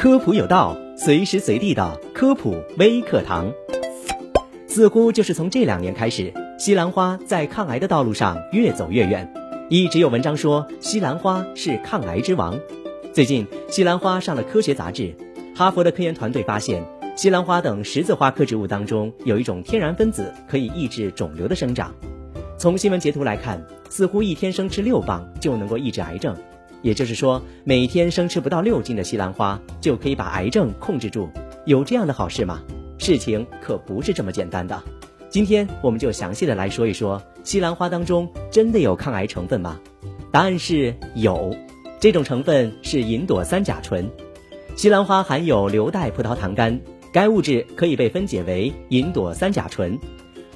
科普有道，随时随地的科普微课堂。似乎就是从这两年开始，西兰花在抗癌的道路上越走越远。一直有文章说西兰花是抗癌之王。最近，西兰花上了科学杂志。哈佛的科研团队发现，西兰花等十字花科植物当中有一种天然分子可以抑制肿瘤的生长。从新闻截图来看，似乎一天生吃六磅就能够抑制癌症。也就是说，每天生吃不到六斤的西兰花就可以把癌症控制住，有这样的好事吗？事情可不是这么简单的。今天我们就详细的来说一说，西兰花当中真的有抗癌成分吗？答案是有，这种成分是银朵三甲醇。西兰花含有硫代葡萄糖苷，该物质可以被分解为银朵三甲醇。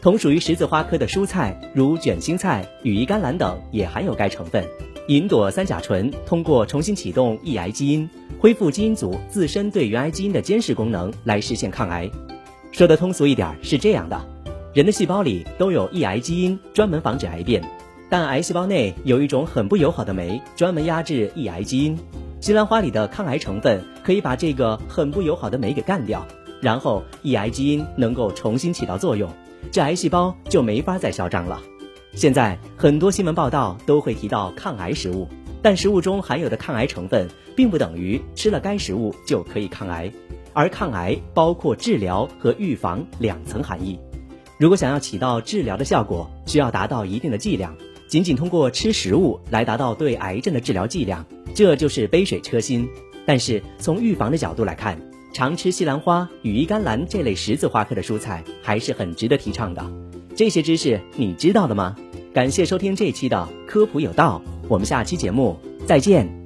同属于十字花科的蔬菜，如卷心菜、羽衣甘蓝等，也含有该成分。银朵三甲醇通过重新启动抑癌基因，恢复基因组自身对原癌基因的监视功能，来实现抗癌。说的通俗一点是这样的：人的细胞里都有抑癌基因，专门防止癌变。但癌细胞内有一种很不友好的酶，专门压制抑癌基因。西兰花里的抗癌成分可以把这个很不友好的酶给干掉，然后抑癌基因能够重新起到作用，这癌细胞就没法再嚣张了。现在很多新闻报道都会提到抗癌食物，但食物中含有的抗癌成分并不等于吃了该食物就可以抗癌，而抗癌包括治疗和预防两层含义。如果想要起到治疗的效果，需要达到一定的剂量，仅仅通过吃食物来达到对癌症的治疗剂量，这就是杯水车薪。但是从预防的角度来看，常吃西兰花、羽衣甘蓝这类十字花科的蔬菜还是很值得提倡的。这些知识你知道了吗？感谢收听这一期的科普有道，我们下期节目再见。